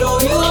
show you.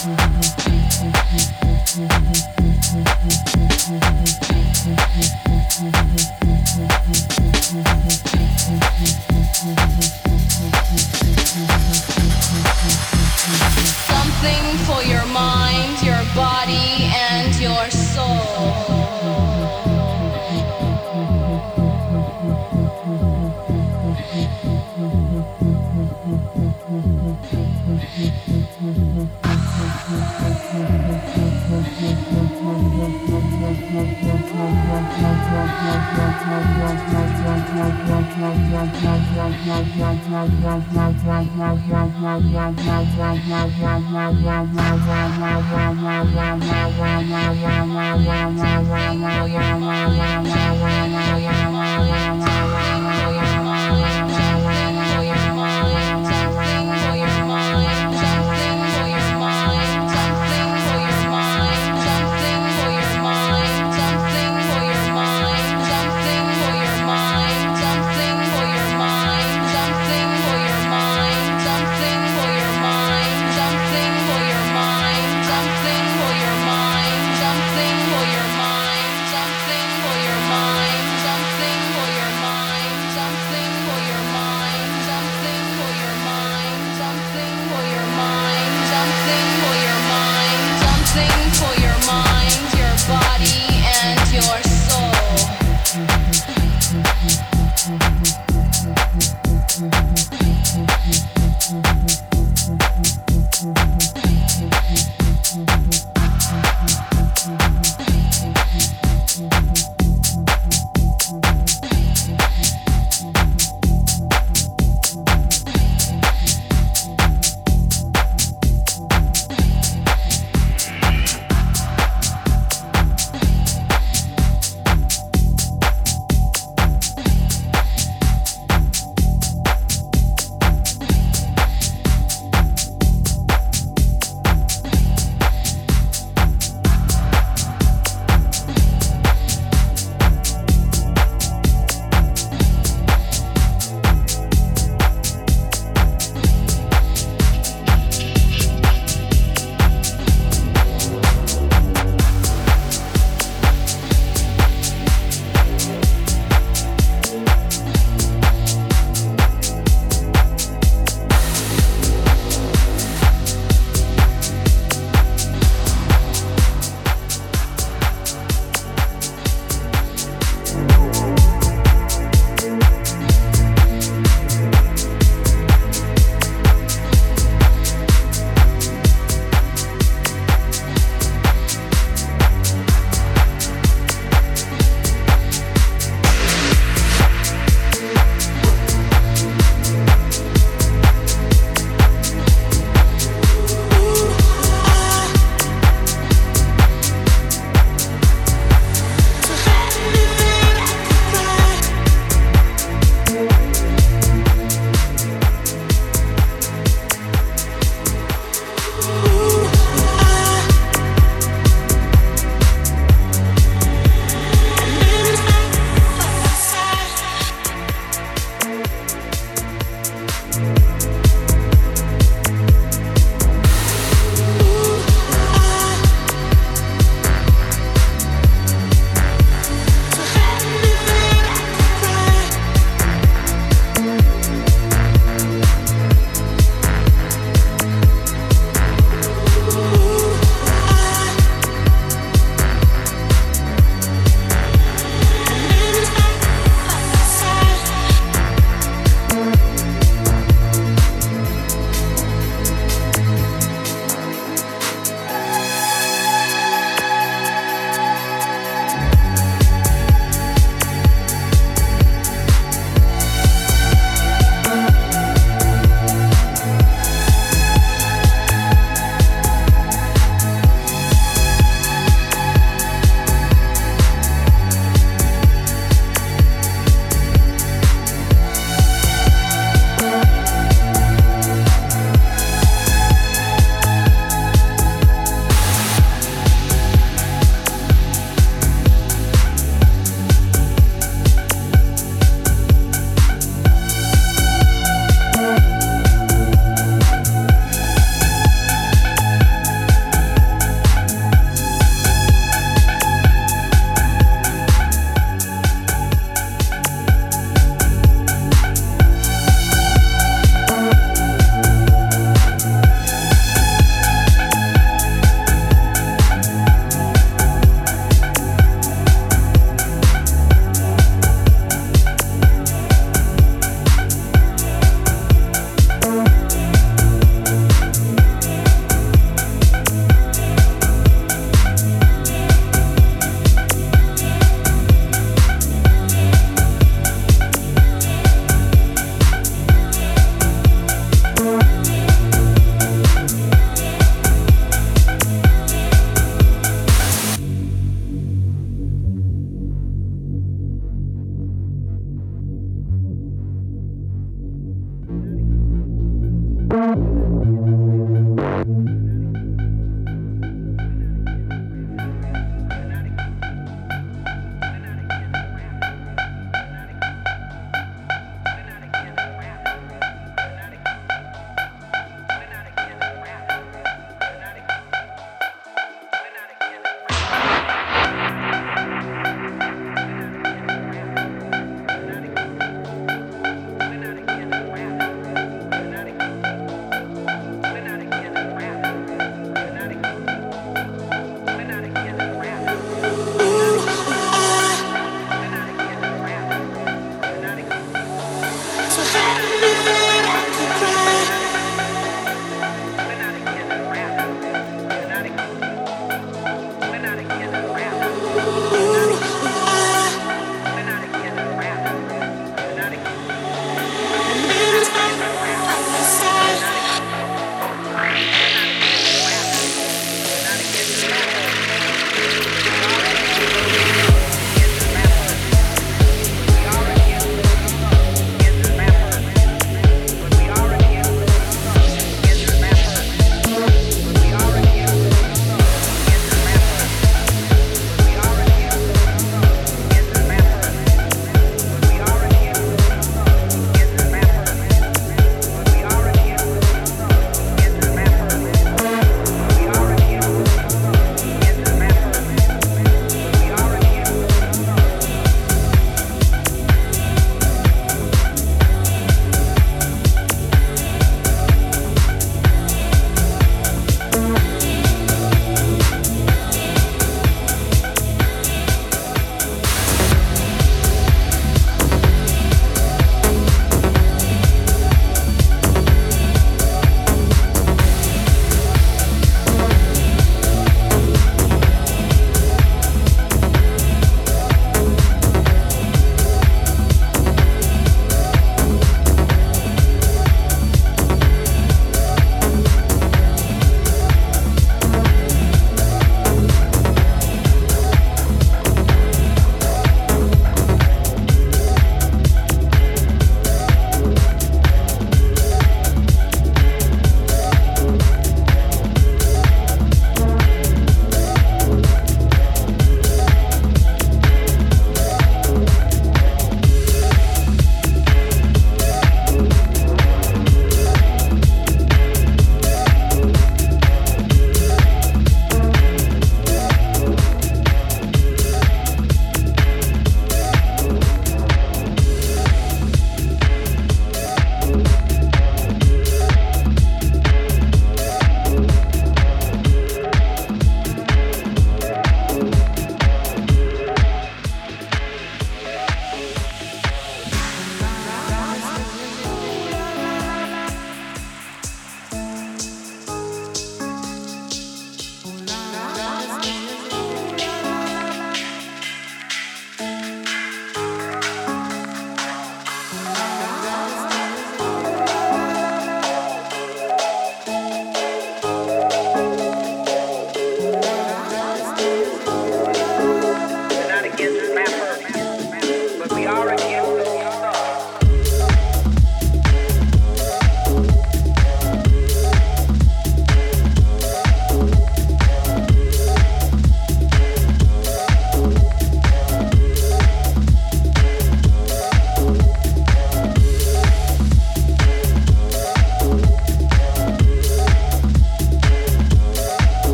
Mm-hmm.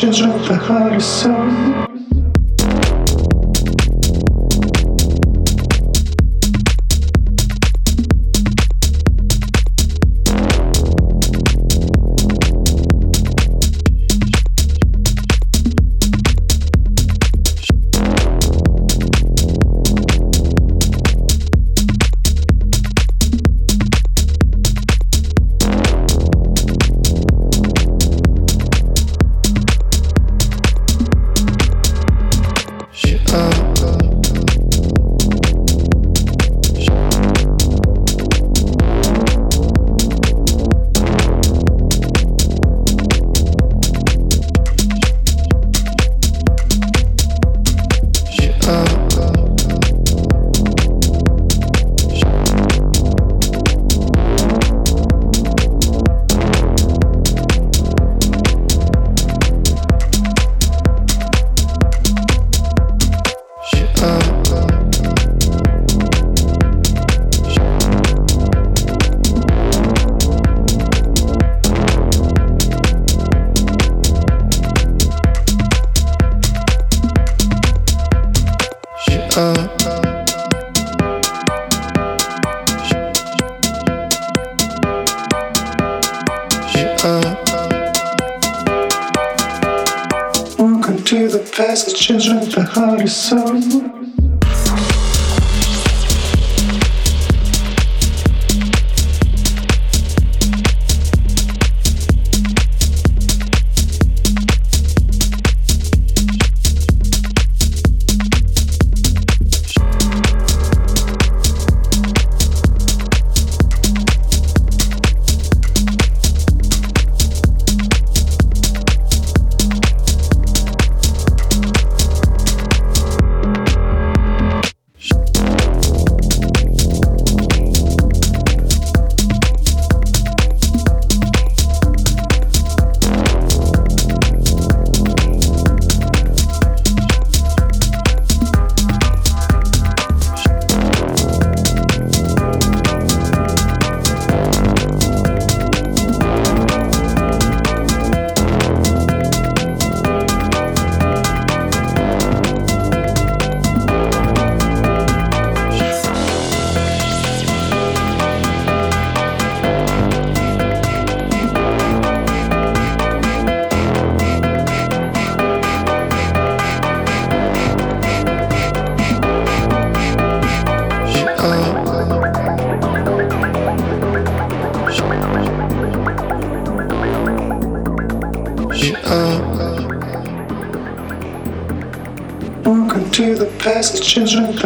Çocuk da harika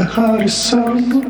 heart and soul.